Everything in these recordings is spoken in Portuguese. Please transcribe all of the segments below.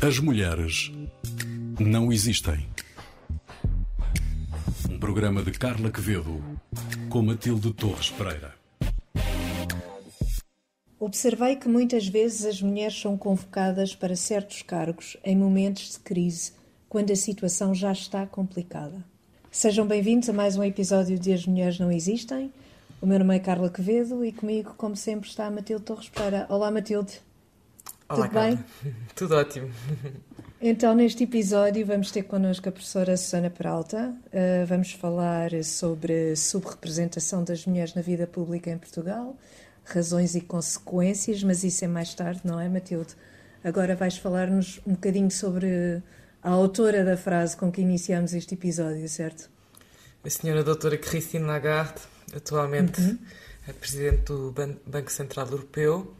As mulheres não existem. Um programa de Carla Quevedo com Matilde Torres Pereira. Observei que muitas vezes as mulheres são convocadas para certos cargos em momentos de crise, quando a situação já está complicada. Sejam bem-vindos a mais um episódio de As Mulheres Não Existem. O meu nome é Carla Quevedo e comigo, como sempre, está a Matilde Torres Pereira. Olá, Matilde. Olá, Tudo bem? Carla. Tudo ótimo. Então, neste episódio, vamos ter connosco a professora Susana Peralta. Uh, vamos falar sobre subrepresentação das mulheres na vida pública em Portugal, razões e consequências, mas isso é mais tarde, não é, Matilde? Agora vais falar-nos um bocadinho sobre a autora da frase com que iniciamos este episódio, certo? A senhora doutora Christine Lagarde, atualmente Uhum. é presidente do Ban- Banco Central Europeu.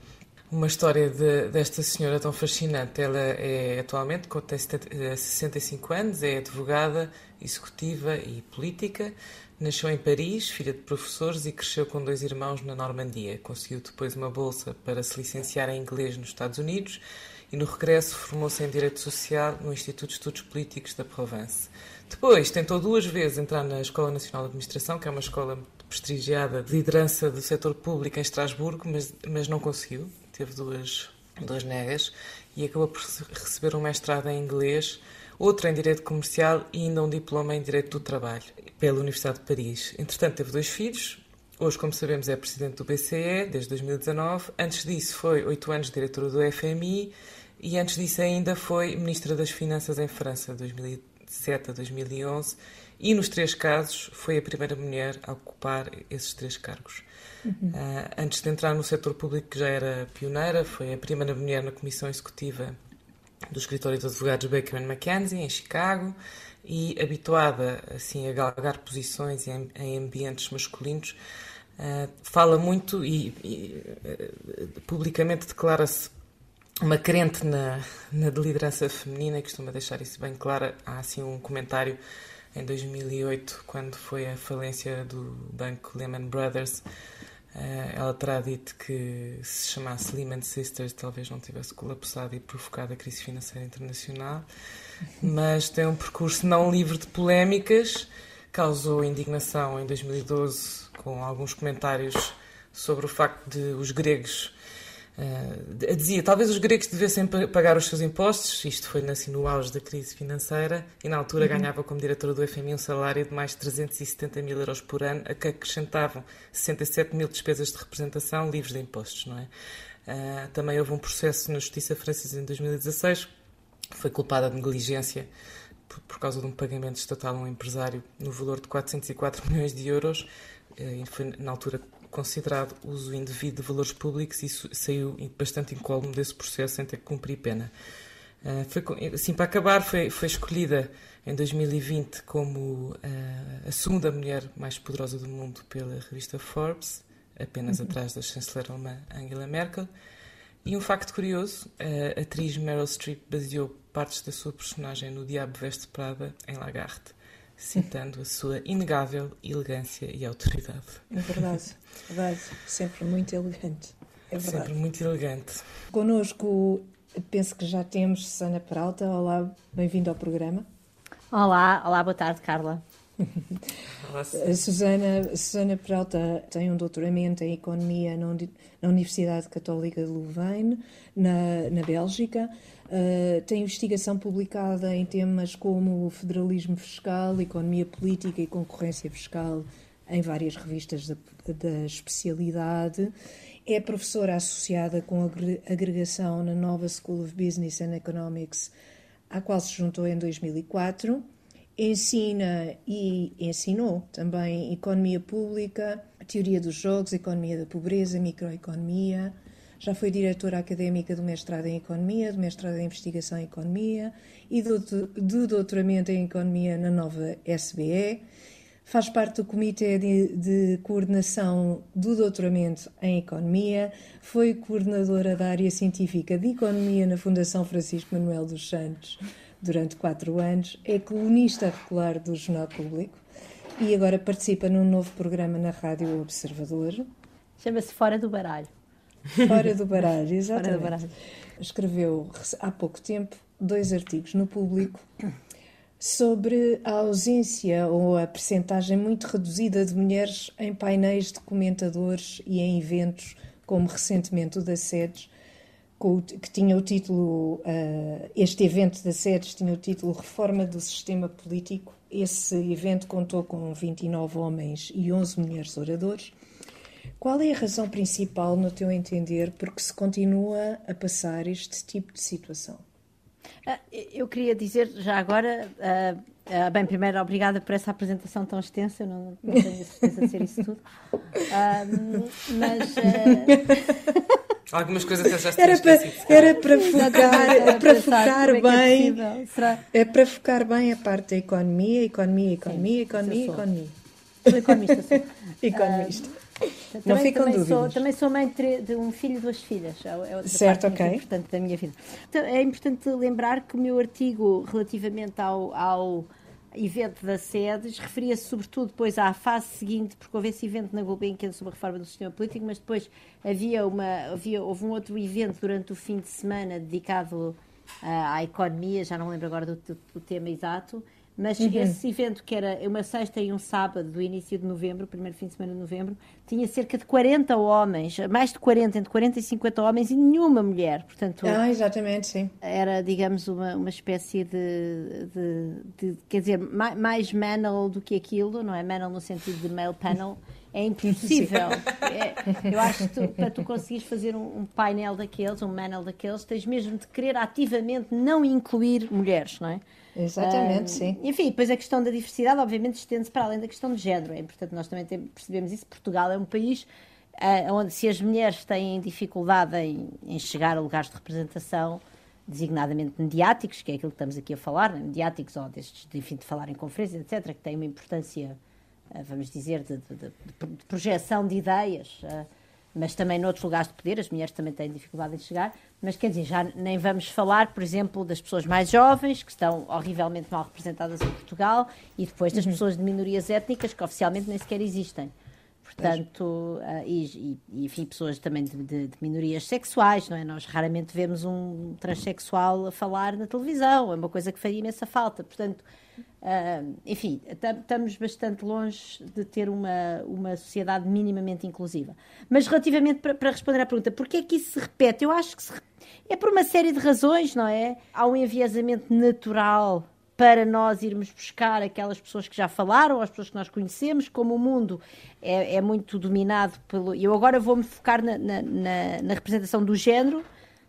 Uma história de- desta senhora tão fascinante. Ela é atualmente, tem 70, eh, 65 anos, é advogada, executiva e política. Nasceu em Paris, filha de professores, e cresceu com dois irmãos na Normandia. Conseguiu depois uma bolsa para se licenciar em inglês nos Estados Unidos e, no regresso, formou-se em Direito Social no Instituto de Estudos Políticos da Provence. Depois, tentou duas vezes entrar na Escola Nacional de Administração, que é uma escola prestigiada de liderança do setor público em Estrasburgo, mas, mas não conseguiu. Teve duas, duas negas e acabou por receber um mestrado em inglês, outro em Direito Comercial e ainda um diploma em Direito do Trabalho pela Universidade de Paris. Entretanto, teve dois filhos. Hoje, como sabemos, é presidente do BCE desde 2019. Antes disso, foi oito anos diretora do FMI e antes disso ainda foi ministra das Finanças em França, 2007 a 2011. E nos três casos foi a primeira mulher a ocupar esses três cargos. Ah, antes de entrar no setor público, que já era pioneira, foi a primeira mulher na comissão executiva do escritório de advogados Baker McKenzie, em Chicago, e habituada assim a galgar posições em, em ambientes masculinos, ah, fala muito e, e, eh, publicamente declara-se uma crente na, na liderança feminina e costuma deixar isso bem claro. Há assim um comentário em 2008, quando foi a falência do banco Lehman Brothers, ela terá dito que se chamasse Lehman Sisters talvez não tivesse colapsado e provocado a crise financeira internacional, mas tem um percurso não livre de polémicas, causou indignação em 2012 com alguns comentários sobre o facto de os gregos Uh, dizia, talvez os gregos devessem pa- pagar os seus impostos, isto foi assim, no auge da crise financeira, e na altura ganhava como diretora do FMI um salário de mais de 370 mil euros por ano, a que acrescentavam 67 mil despesas de representação livres de impostos, não é? Uh, também houve um processo na Justiça Francesa em 2016, foi culpada de negligência por, por causa de um pagamento estatal a um empresário no valor de 404 milhões de euros, eh, e foi na altura considerado uso indevido de valores públicos e isso saiu bastante incólume desse processo sem ter que cumprir pena. Uh, foi, assim, para acabar, foi, foi escolhida em 2020 como uh, a segunda mulher mais poderosa do mundo pela revista Forbes, apenas atrás da chanceler alemã Angela Merkel. E um facto curioso, a atriz Meryl Streep baseou partes da sua personagem no Diabo Veste Prada em Lagarde, citando a sua inegável elegância e autoridade. É verdade, verdade. Sempre muito elegante. É verdade. Sempre muito elegante. Connosco, penso que já temos Susana Peralta. Olá, bem-vindo ao programa. Olá, olá, boa tarde, Carla. Olá, A Susana, a Susana Peralta tem um doutoramento em Economia na Universidade Católica de Louvain, na, na Bélgica. Uh, tem investigação publicada em temas como o federalismo fiscal, economia política e concorrência fiscal em várias revistas da, da especialidade. É professora associada com agre- agregação na Nova School of Business and Economics, à qual se juntou em 2004 ensina e ensinou também economia pública, teoria dos jogos, economia da pobreza, microeconomia. Já foi diretora académica do mestrado em economia, do mestrado em investigação em economia e do, do doutoramento em economia na nova SBE. Faz parte do Comitê de, de Coordenação do Doutoramento em Economia, foi coordenadora da área científica de Economia na Fundação Francisco Manuel dos Santos durante quatro anos, é colunista regular do Jornal Público e agora participa num novo programa na Rádio Observador. Chama-se Fora do Baralho. Fora do baralho, exatamente. Fora do baralho. Escreveu há pouco tempo dois artigos no público sobre a ausência ou a percentagem muito reduzida de mulheres em painéis de comentadores e em eventos, como recentemente o da SEDES, que tinha o título, uh, este evento da SEDES tinha o título Reforma do Sistema Político. Esse evento contou com 29 homens e 11 mulheres oradores. Qual é a razão principal, no teu entender, por que se continua a passar este tipo de situação? Ah, eu queria dizer já agora, uh, uh, bem, primeiro, obrigada por essa apresentação tão extensa, eu não, não tenho a certeza de ser isso tudo. Uh, mas. Algumas coisas que já era para, era para focar, era para focar é bem. É, é, para focar bem a parte da economia, economia, economia, economia, economia. Sou economista, sou. economista. Não também, ficam também dúvidas. Sou, também sou mãe de um filho e duas filhas. É, é certo, ok. importante da minha vida. Então, é importante lembrar que o meu artigo relativamente ao, ao evento da SEDES referia-se sobretudo depois à fase seguinte, porque houve esse evento na Gulbenkian sobre a reforma do sistema político, mas depois havia uma, havia, houve um outro evento durante o fim de semana dedicado uh, à economia, já não lembro agora do, do, do tema exato, mas uhum. esse evento, que era uma sexta e um sábado do início de novembro, primeiro fim de semana de novembro, tinha cerca de 40 homens, mais de 40, entre 40 e 50 homens e nenhuma mulher. Portanto, ah, exatamente, sim. Era, digamos, uma, uma espécie de, de, de Quer dizer, mais, mais manel do que aquilo, não é? Manel no sentido de male panel. É impossível. É, eu acho que tu, para tu conseguires fazer um, um, painel daqueles, um manel daqueles, tens mesmo de querer ativamente não incluir mulheres, não é? Exatamente, uh, sim. Enfim, depois a questão da diversidade, obviamente, estende-se para além da questão de género. É importante nós também percebemos isso. Portugal é um país uh, onde, se as mulheres têm dificuldade em, em, chegar a lugares de representação, designadamente mediáticos, que é aquilo que estamos aqui a falar, né? mediáticos ou destes, enfim, de falar em conferências, etc., que têm uma importância, vamos dizer, de, de, de, projeção de ideias mas também noutros lugares de poder, as mulheres também têm dificuldade em chegar, mas quer dizer, já nem vamos falar, por exemplo, das pessoas mais jovens, que estão horrivelmente mal representadas em Portugal, e depois das uhum. pessoas de minorias étnicas, que oficialmente nem sequer existem. Portanto, uh, e, e, enfim, pessoas também de, de, de, minorias sexuais, não é? Nós raramente vemos um transexual a falar na televisão, é uma coisa que faria imensa falta. Portanto, Uh, enfim, estamos bastante longe de ter uma, uma sociedade minimamente inclusiva. Mas relativamente para, responder à pergunta, porquê é que isso se repete? Eu acho que se, é por uma série de razões, não é? Há um enviesamento natural para nós irmos buscar aquelas pessoas que já falaram, as pessoas que nós conhecemos, como o mundo é, é muito dominado pelo. Eu agora vou-me focar na, na, na, na representação do género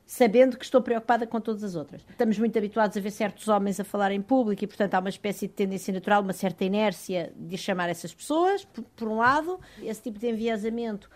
sabendo que estou preocupada com todas as outras. Estamos muito habituados a ver certos homens a falar em público e, portanto, há uma espécie de tendência natural, uma certa inércia de chamar essas pessoas, por, por um lado. Esse tipo de enviesamento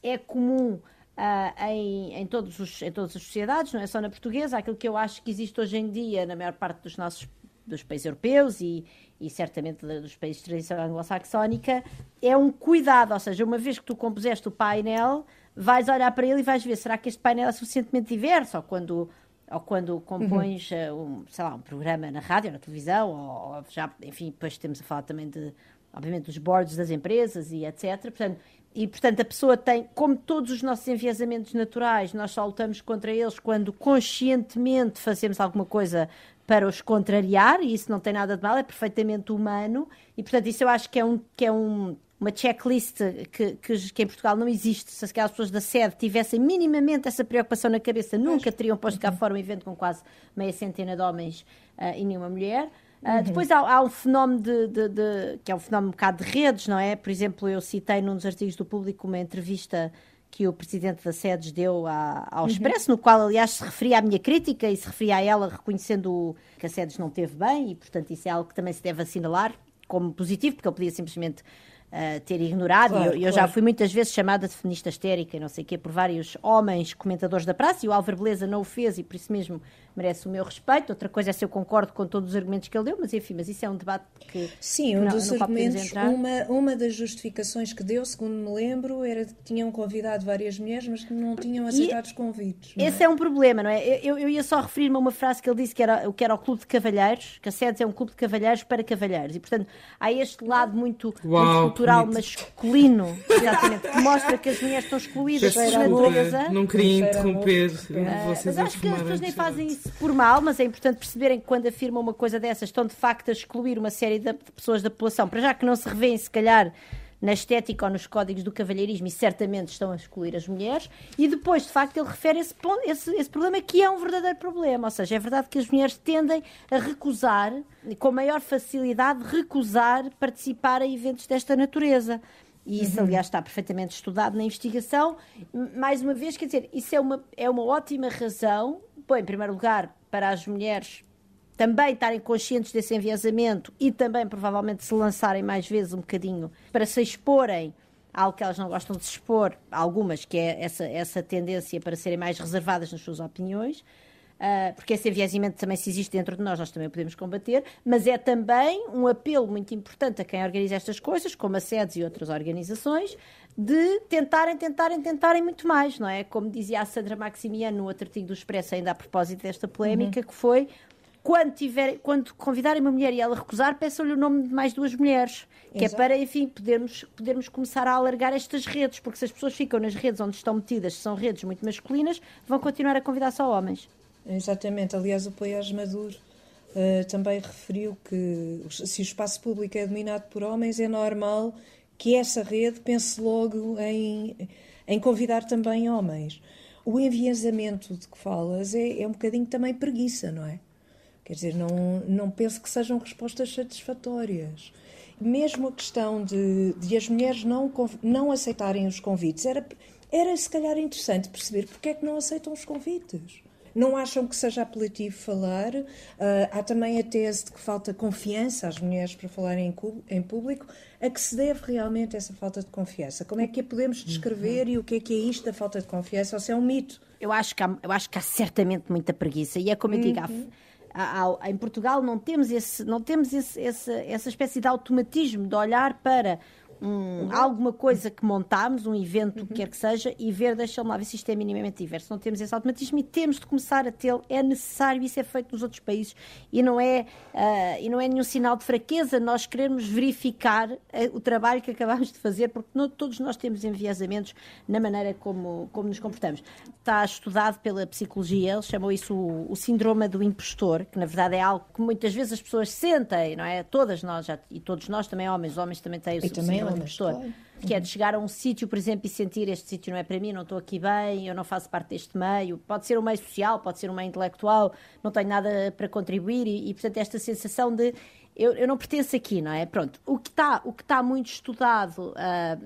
é comum uh, em, em, todos os, em todas as sociedades, não é só na portuguesa. Aquilo que eu acho que existe hoje em dia na maior parte dos nossos dos países europeus e, e certamente dos países de tradição anglo-saxónica, é um cuidado, ou seja, uma vez que tu compuseste o painel, vais olhar para ele e vais ver, será que este painel é suficientemente diverso? Ou quando, ou quando compões, uhum. um, sei lá, um programa na rádio, na televisão, ou, ou, já, enfim, depois temos a falar também de, obviamente, dos boards das empresas e etc. Portanto, e, portanto, a pessoa tem, como todos os nossos enviesamentos naturais, nós só lutamos contra eles quando conscientemente fazemos alguma coisa para os contrariar, e isso não tem nada de mal, é perfeitamente humano, e, portanto, isso eu acho que é um, que é um uma checklist que, que, que, em Portugal não existe. Se aquelas pessoas da sede tivessem minimamente essa preocupação na cabeça, nunca teriam posto cá uhum. fora um evento com quase meia centena de homens uh, e nenhuma mulher. Uh, uhum. Depois há, há, um fenómeno de, de, de, que é um fenómeno um bocado de redes, não é? Por exemplo, eu citei num dos artigos do público uma entrevista que o presidente da SEDES deu à, ao uhum. Expresso, uhum. no qual, aliás, se referia à minha crítica e se referia a ela reconhecendo que a SEDES não teve bem, e, portanto, isso é algo que também se deve assinalar como positivo, porque ele podia simplesmente uh, ter ignorado. Claro, eu, eu já fui muitas vezes chamada de feminista histérica e não sei o quê por vários homens comentadores da praça e o Álvaro Beleza não o fez e por isso mesmo merece o meu respeito. Outra coisa é se eu concordo com todos os argumentos que ele deu, mas enfim, mas isso é um debate que. Sim, um dos não argumentos, uma, uma das justificações que deu, segundo me lembro, era que tinham convidado várias mulheres, mas que não tinham aceitado e os convites. Esse é? é? um problema, não é? Eu, eu ia só referir-me a uma frase que ele disse que era o que era o Clube de Cavalheiros, que a SEDES é um clube de cavalheiros para cavalheiros, e portanto há este lado muito, Uau, muito cultural masculino, exatamente, que mostra que as mulheres estão excluídas da natureza. Não queria interromper vocês mas acho que as pessoas nem fazem isso por mal, mas é importante perceberem que quando afirmam uma coisa dessas estão de facto a excluir uma série de pessoas da população, para já que não se revêem se calhar na estética ou nos códigos do cavalheirismo e certamente estão a excluir as mulheres, e depois, de facto, ele refere esse, ponto, esse, esse problema que é um verdadeiro problema, ou seja, é verdade que as mulheres tendem a recusar, com maior facilidade, recusar participar em eventos desta natureza. E isso, aliás, está perfeitamente estudado na investigação. Mais uma vez, quer dizer, isso é uma, é uma ótima razão, em primeiro lugar, para as mulheres também estarem conscientes desse enviesamento e também, provavelmente, se lançarem mais vezes um bocadinho para se exporem algo que elas não gostam de expor, algumas, que é essa, essa tendência para serem mais reservadas nas suas opiniões. Uh, porque esse enviesamento também se existe dentro de nós, nós também o podemos combater, mas é também um apelo muito importante a quem organiza estas coisas, como a SEDES e outras organizações, de tentarem, tentarem, tentarem muito mais, não é? Como dizia a Sandra Maximiano no outro artigo do Expresso, ainda a propósito desta polémica, que foi quando, tiver, quando convidarem uma mulher e ela recusar, peçam-lhe o nome de mais duas mulheres. Que Exato. é para, enfim, podermos, podermos começar a alargar estas redes, porque se as pessoas ficam nas redes onde estão metidas, que são redes muito masculinas, vão continuar a convidar só homens. Exatamente. Aliás, o Poiás Maduro eh, também referiu que se o espaço público é dominado por homens, é normal que essa rede pense logo em, em convidar também homens. O enviesamento de que falas é, é um bocadinho também preguiça, não é? Quer dizer, não, não penso que sejam respostas satisfatórias. Mesmo a questão de, de as mulheres não, não aceitarem os convites, era, era se calhar interessante perceber porque é que não aceitam os convites. Não acham que seja apelativo falar? Ah, há também a tese de que falta confiança às mulheres para falarem em, público. A que se deve realmente essa falta de confiança? Como é que a podemos descrever e o que é que é isto da falta de confiança? Ou se é um mito? Eu acho que há, eu acho que há certamente muita preguiça. E é como eu digo, há- há- há- em Portugal não temos, esse, não temos esse, essa, essa espécie de automatismo de olhar para um, alguma coisa que montámos, um evento, o que quer que seja, e ver, deixa-me lá ver se isto é minimamente diverso. Não temos esse automatismo e temos de começar a tê-lo. É necessário, isso é feito nos outros países e não é, ah, e não é nenhum sinal de fraqueza nós queremos verificar eh, o trabalho que acabamos de fazer, porque não- todos nós temos enviesamentos na maneira como, como nos comportamos. Está estudado pela psicologia, eles chamam isso o, o síndrome do impostor, que na verdade é algo que muitas vezes as pessoas sentem, não é? Todas nós, já, e todos nós também homens, os homens também têm o E também síndrome impostor. claro. Que é de chegar a um sítio, por exemplo, e sentir este sítio não é para mim, não estou aqui bem, eu não faço parte deste meio. Pode ser um meio social, pode ser um meio intelectual, não tenho nada para contribuir e, e, portanto, esta sensação de eu, eu não pertenço aqui, não é? Pronto. O que está, está muito estudado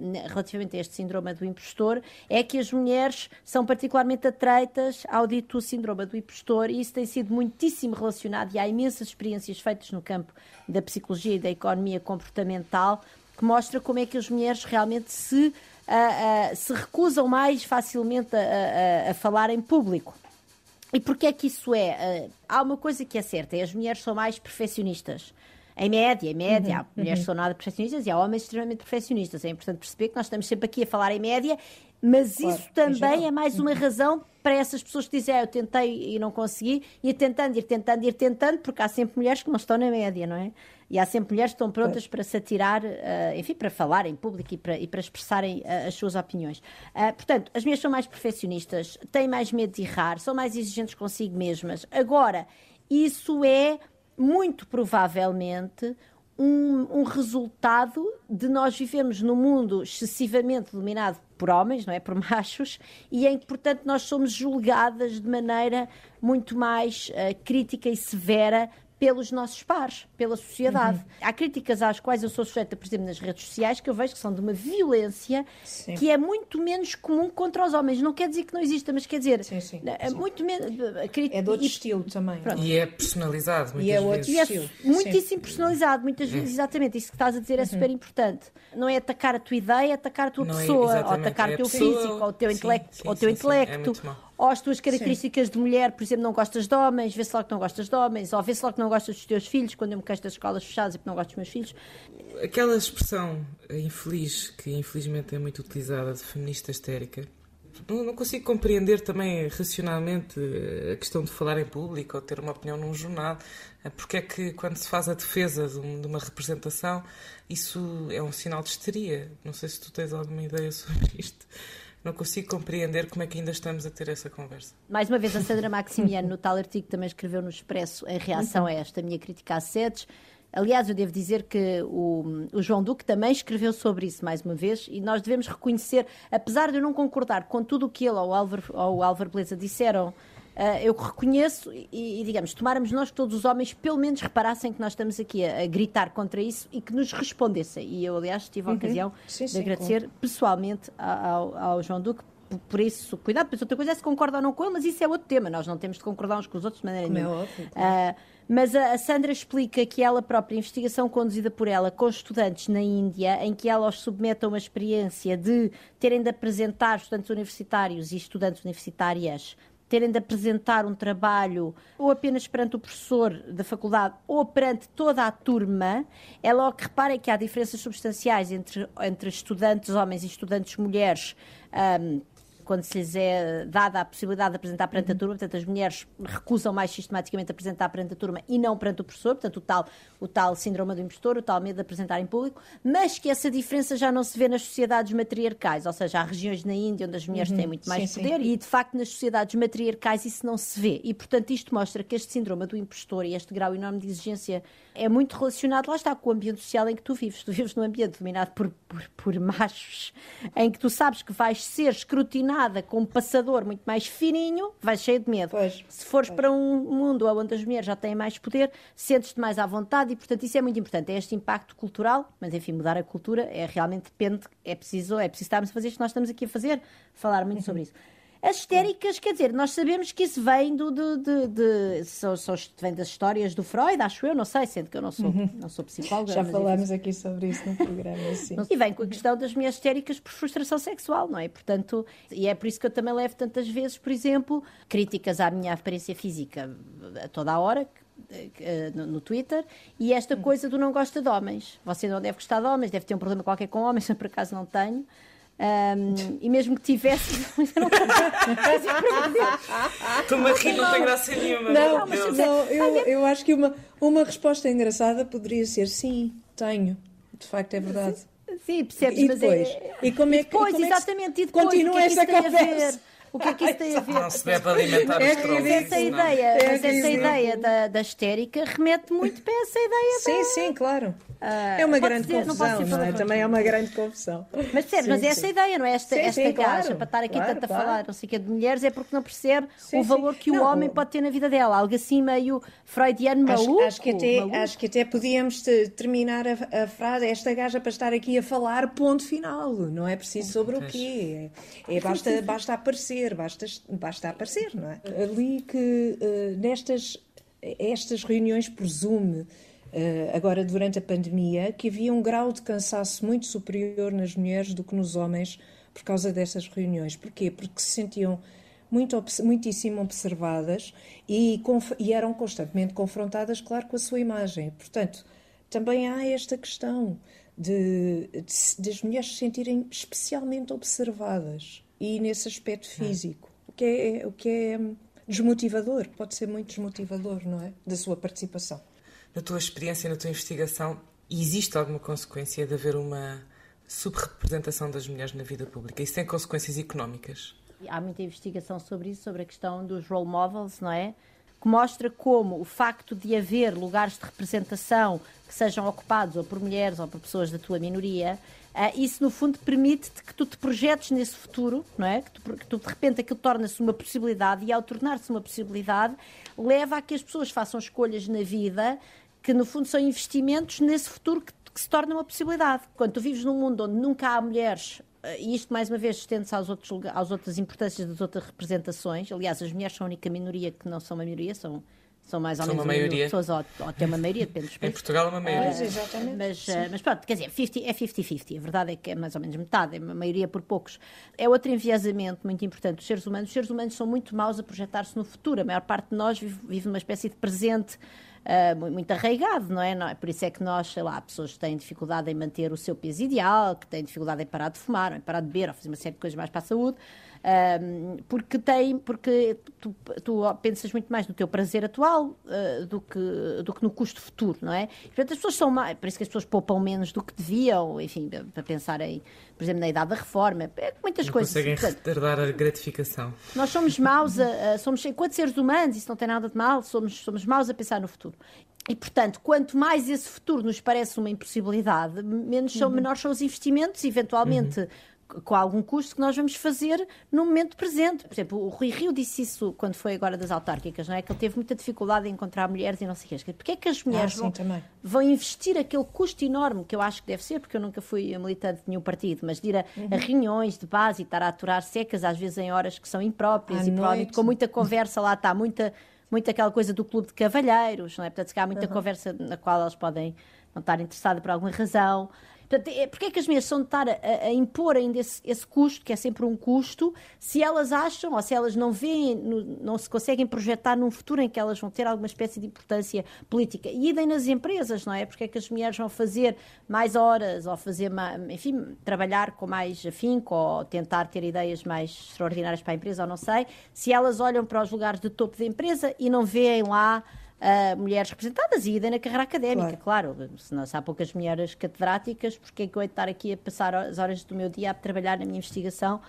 ne- relativamente a este síndrome do impostor é que as mulheres são particularmente atreitas ao dito síndrome do impostor e isso tem sido muitíssimo relacionado e há imensas experiências feitas no campo da psicologia e da economia comportamental que mostra como é que as mulheres realmente se, ah, ah, se recusam mais facilmente a, a- a- falar em público. E porquê é que isso é? Ah, há uma coisa que é certa, é as mulheres são mais perfeccionistas. Em média, em média, há mulheres que são nada perfeccionistas e há homens extremamente perfeccionistas. É importante perceber que nós estamos sempre aqui a falar em média, mas Claro, isso também é mais uma razão para essas pessoas que dizem, ah, eu tentei e não consegui, ir tentando, ir tentando, ir tentando, porque há sempre mulheres que não estão na média, não é? E há sempre mulheres que estão prontas para se atirar, ah, enfim, para falar em público e para, e para expressarem ah, as suas opiniões. Ah, portanto, as mulheres são mais perfeccionistas, têm mais medo de errar, são mais exigentes consigo mesmas. Agora, isso é muito provavelmente um, um resultado de nós vivermos num mundo excessivamente dominado por homens, não é? Por machos, e em que, portanto, nós somos julgadas de maneira muito mais ah, crítica e severa pelos nossos pares, pela sociedade. Uhum. Há críticas às quais eu sou sujeita, por exemplo, nas redes sociais, que eu vejo que são de uma violência Sim. que é muito menos comum contra os homens. Não quer dizer que não exista, mas quer dizer, Sim, sim, é sim. muito menos. É de outro e- estilo também. Pronto. E é personalizado muitas E é outro vezes. e é estilo. muitíssimo personalizado, muitas vezes, exatamente, isso que estás a dizer é super importante. Não é atacar a tua ideia, é atacar a tua Não é- pessoa, ou exatamente, atacar é o teu pessoa. físico, ou o teu Sim, intelecto, sim, ou o teu sim, sim, é intelecto. Ou as tuas características de mulher, por exemplo, não gostas de homens, vê-se logo que não gostas de homens, ou vê-se logo que não gostas dos teus filhos, quando eu me queixo das escolas fechadas e porque não gosto dos meus filhos. Aquela expressão infeliz, que infelizmente é muito utilizada, de feminista histérica, Não, consigo compreender também racionalmente a questão de falar em público ou ter uma opinião num jornal. Porque é que, quando se faz a defesa de, de uma representação, isso é um sinal de histeria? Não sei se tu tens alguma ideia sobre isto. Não consigo compreender como é que ainda estamos a ter essa conversa. Mais uma vez, a Sandra Maximiano, no tal artigo que também escreveu no Expresso, em reação a esta minha crítica a SEDES, Aliás, eu devo dizer que o, o, João Duque também escreveu sobre isso mais uma vez e nós devemos reconhecer, apesar de eu não concordar com tudo o que ele ou o Álvaro, ou o Álvaro Beleza disseram eu reconheço e, e, digamos, tomáramos nós que todos os homens pelo menos reparassem que nós estamos aqui a, a gritar contra isso e que nos respondessem. E eu, aliás, tive a uhum. ocasião sim, de sim, agradecer claro. pessoalmente ao, ao, João Duque por isso, cuidado, pois outra coisa é se concorda ou não com ele, mas isso é outro tema, nós não temos de concordar uns com os outros de maneira Como é nenhuma. É óbvio, claro. uh, mas a, a, Sandra explica que ela própria, investigação conduzida por ela com estudantes na Índia, em que ela os submete a uma experiência de terem de apresentar estudantes universitários e estudantes universitárias terem de apresentar um trabalho ou apenas perante o professor da faculdade ou perante toda a turma, é logo que reparem que há diferenças substanciais entre, entre estudantes homens e estudantes mulheres. Um, quando se lhes é dada a possibilidade de apresentar perante a turma, portanto, as mulheres recusam mais sistematicamente apresentar perante a turma e não perante o professor, portanto, o tal, o tal síndrome do impostor, o tal medo de apresentar em público, mas que essa diferença já não se vê nas sociedades matriarcais, ou seja, há regiões na Índia onde as mulheres uhum, têm muito mais sim, poder sim. e, de facto, nas sociedades matriarcais isso não se vê. E, portanto, isto mostra que este síndrome do impostor e este grau enorme de exigência é muito relacionado, lá está, com o ambiente social em que tu vives. Tu vives num ambiente dominado por, por, por machos, em que tu sabes que vais ser escrutinada com um passador muito mais fininho, vais cheio de medo. Pois, Se fores pois. para um mundo onde as mulheres já têm mais poder, sentes-te mais à vontade e, portanto, isso é muito importante. É este impacto cultural, mas enfim, mudar a cultura é realmente depende, é preciso, é preciso estarmos a fazer isto que nós estamos aqui a fazer, falar muito uhum. sobre isso. As histéricas, quer dizer, nós sabemos que isso vem do, de, de, de são, são, vem das histórias do Freud, acho eu, não sei, sendo que eu não sou, uhum. não sou psicóloga. Já falámos aqui sobre isso no programa, sim. E vem com a questão das mulheres histéricas por frustração sexual, não é? Portanto, e é por isso que eu também levo tantas vezes, por exemplo, críticas à minha aparência física a toda a hora, eh, no, Twitter e esta coisa do não gosta de homens. Você não deve gostar de homens, deve ter um problema qualquer com homens, eu por acaso não tenho. Um, e mesmo que tivesse. Estou-me a rir, não tem graça nenhuma. Não, mas, não eu, eu acho que uma, uma resposta engraçada poderia ser sim, tenho. De facto, é verdade. Sim, percebes? E depois? É... E como é que, depois, como exatamente, e depois, continua é essa conversa? O que é que isso tem a ver? Não se deve alimentar é os trolls. Essa ideia, é mas essa ideia da, da histérica remete muito para essa ideia. Sim, da... sim, claro. Uh, é uma grande dizer, confusão, não, não é? Também é uma grande confusão. Mas percebe, mas é essa ideia, não é? Esta, sim, esta sim, gaja claro, para estar aqui claro, tanto claro. a falar não sei que, de mulheres é porque não percebe sim, o valor que não, o homem pode ter na vida dela. Algo assim meio freudiano maluco. Acho, acho que, até, maluco. acho que até podíamos terminar a, a, frase, esta gaja para estar aqui a falar, ponto final. Não é preciso sobre o quê. É, é basta, basta aparecer, basta, basta aparecer, não é? Ali que uh, nestas estas reuniões por Zoom eh, agora durante a pandemia, que havia um grau de cansaço muito superior nas mulheres do que nos homens por causa dessas reuniões. Porquê? Porque se sentiam muito, muitíssimo observadas e, e eram constantemente confrontadas, claro, com a sua imagem. Portanto, também há esta questão de, de, mulheres se sentirem especialmente observadas e nesse aspecto hum. físico, o que é, o que é desmotivador, pode ser muito desmotivador, não é? Da sua participação na tua experiência, na tua investigação, existe alguma consequência de haver uma subrepresentação das mulheres na vida pública? Isso tem consequências económicas? Há muita investigação sobre isso, sobre a questão dos role models, não é? Que mostra como o facto de haver lugares de representação que sejam ocupados ou por mulheres ou por pessoas da tua minoria, uh, isso no fundo permite-te que tu te projetes nesse futuro, não é? Que tu, que tu de repente aquilo torna-se uma possibilidade e ao tornar-se uma possibilidade leva a que as pessoas façam escolhas na vida que no fundo são investimentos nesse futuro que, que se torna uma possibilidade. Quando tu vives num mundo onde nunca há mulheres eh, e isto mais uma vez estende-se às, outros, às outras importâncias das outras representações. Aliás, as mulheres são a única minoria que não são uma minoria, são, são mais ou são menos uma maioria. pessoas, ou, ou até uma maioria, depende dos países. Em Portugal é uma maioria. Uh, exatamente. Mas, uh, mas pronto, quer dizer, 50, é 50-50. A verdade é que é mais ou menos metade, é uma maioria por poucos. É outro enviesamento muito importante dos seres humanos. Os seres humanos são muito maus a projetar-se no futuro. A maior parte de nós vive, vive numa espécie de presente uh, muito arraigado, não é? não é? Por isso é que nós, sei lá, pessoas que têm dificuldade em manter o seu peso ideal, que têm dificuldade em parar de fumar, ou em parar de beber, ou fazer uma série de coisas mais para a saúde, um, porque tem, porque tu, tu, pensas muito mais no teu prazer atual uh, do, que, do que no custo futuro, não é? E, portanto, as pessoas são mais, por isso que as pessoas poupam menos do que deviam, enfim, para pensar em, por exemplo, na idade da reforma, é, muitas não coisas. conseguem portanto, retardar a gratificação. Nós somos maus, a, a, somos, enquanto seres humanos, isso não tem nada de mal, somos, somos maus a pensar no futuro. E, portanto, quanto mais esse futuro nos parece uma impossibilidade, menos são, uhum. menores são os investimentos, eventualmente. Uhum com algum custo que nós vamos fazer no momento presente. Por exemplo, o Rui Rio disse isso quando foi agora das autárquicas, não é? Que ele teve muita dificuldade em encontrar mulheres e não sei o quê. Porquê é que as mulheres ah, vão, vão, investir aquele custo enorme, que eu acho que deve ser, porque eu nunca fui militante de nenhum partido, mas de ir a, uhum. a reuniões de base e estar a aturar secas, às vezes em horas que são impróprias à e provavelmente com muita conversa lá está, muita, muita aquela coisa do clube de cavalheiros, não é? Portanto, se há muita uhum. conversa na qual elas podem não estar interessadas por alguma razão. Portanto, é, porque é que as mulheres são de estar a, a, impor ainda esse, esse, custo, que é sempre um custo, se elas acham ou se elas não veem, não se conseguem projetar num futuro em que elas vão ter alguma espécie de importância política. E idem nas empresas, não é? Porque é que as mulheres vão fazer mais horas ou fazer, enfim, trabalhar com mais afinco ou tentar ter ideias mais extraordinárias para a empresa ou não sei, se elas olham para os lugares de topo da empresa e não veem lá uh, mulheres representadas e idem na carreira académica, claro. claro. Se, não, se há poucas mulheres catedráticas, porque é que eu hei de estar aqui a passar as horas do meu dia a trabalhar na minha investigação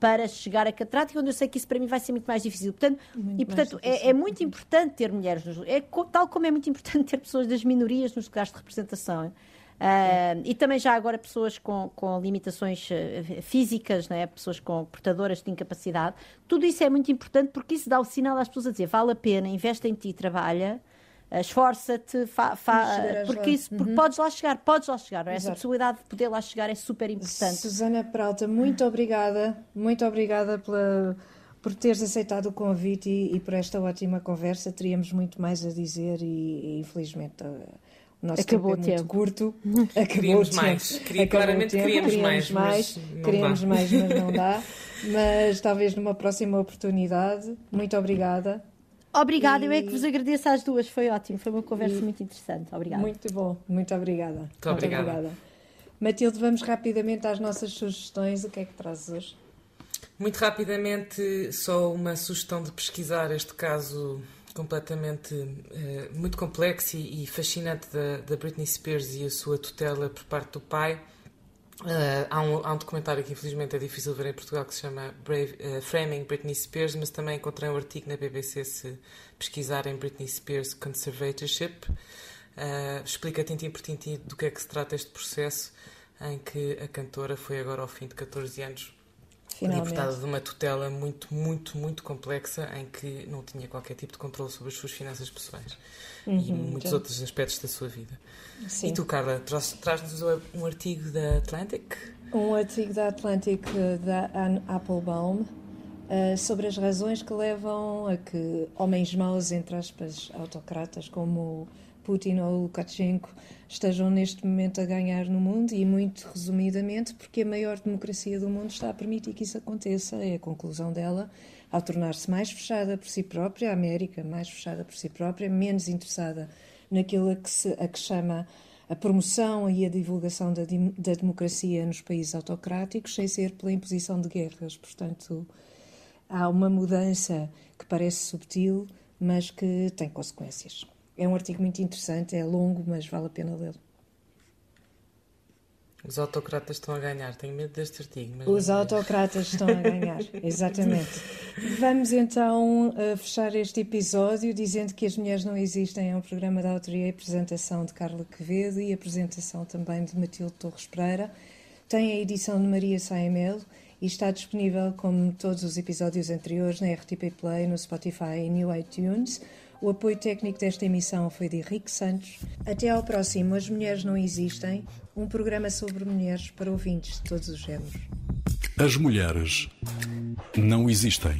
para chegar a catedrática, onde eu sei que isso para mim vai ser muito mais difícil. Portanto, muito e, portanto, é, é, muito importante ter mulheres, nos, é, tal como é muito importante ter pessoas das minorias nos lugares de representação. Uh, e também já agora pessoas com, com limitações uh, físicas, né? pessoas com portadoras de incapacidade. Tudo isso é muito importante porque isso dá o sinal às pessoas a dizer vale a pena, investe em ti, trabalha, uh, esforça-te, porque, isso, porque uhum. podes lá chegar, podes lá chegar. É? Essa possibilidade de poder lá chegar é super importante. Susana Peralta, muito obrigada, muito obrigada pela por teres aceitado o convite e, e, por esta ótima conversa. Teríamos muito mais a dizer e, e infelizmente o nosso Acabou tempo é muito curto. Acabou queríamos mais. Queria, claramente tempo. queríamos, queríamos mais. mais queríamos dá. mais, mas não dá. Mas talvez numa próxima oportunidade. Muito obrigada. Obrigada, e... eu é que vos agradeço às duas, foi ótimo, foi uma conversa e... muito interessante. Obrigada. Muito bom, muito obrigada. Muito, muito obrigada. obrigada. Matilde, vamos rapidamente às nossas sugestões. O que é que trazes hoje? Muito rapidamente, só uma sugestão de pesquisar este caso completamente uh, muito complexo e, e fascinante da, da, Britney Spears e a sua tutela por parte do pai. Uh, há, um, há, um, documentário que infelizmente é difícil ver em Portugal que se chama Brave, uh, Framing Britney Spears, mas também encontrei um artigo na BBC se pesquisarem Britney Spears Conservatorship. explica tintim por tintim do que é que se trata este processo em que a cantora foi agora ao fim de 14 anos Finalmente. libertada de uma tutela muito, muito, muito complexa em que não tinha qualquer tipo de controle sobre as suas finanças pessoais uhum, e muitos já. outros aspectos da sua vida. Sim. E tu, Carla, traz-nos um artigo da Atlantic? Um artigo da Atlantic eh, da Anne Applebaum uh, sobre as razões que levam a que homens maus, entre aspas, autocratas como Putin ou Lukashenko estejam neste momento a ganhar no mundo e, muito resumidamente, porque a maior democracia do mundo está a permitir que isso aconteça. É a conclusão dela, ao tornar-se mais fechada por si própria, a América mais fechada por si própria, menos interessada naquilo a que, se, a que chama a promoção e a divulgação da, da democracia nos países autocráticos, sem ser pela imposição de guerras. Portanto, há uma mudança que parece subtil, mas que tem consequências. É um artigo muito interessante, é longo, mas vale a pena lê-lo. Os autocratas estão a ganhar, tenho medo deste artigo. Os autocratas estão a ganhar, exatamente. Vamos então uh, fechar este episódio dizendo que As Mulheres Não Existem é um programa da autoria e apresentação de Carla Quevedo e apresentação também de Matilde Torres Pereira. Tem a edição de Maria Saemelo e está disponível, como todos os episódios anteriores, na RTP Play, no Spotify e no iTunes. O apoio técnico desta emissão foi de Henrique Santos. Até ao próximo As Mulheres Não Existem, um programa sobre mulheres para ouvintes de todos os géneros. As mulheres não existem.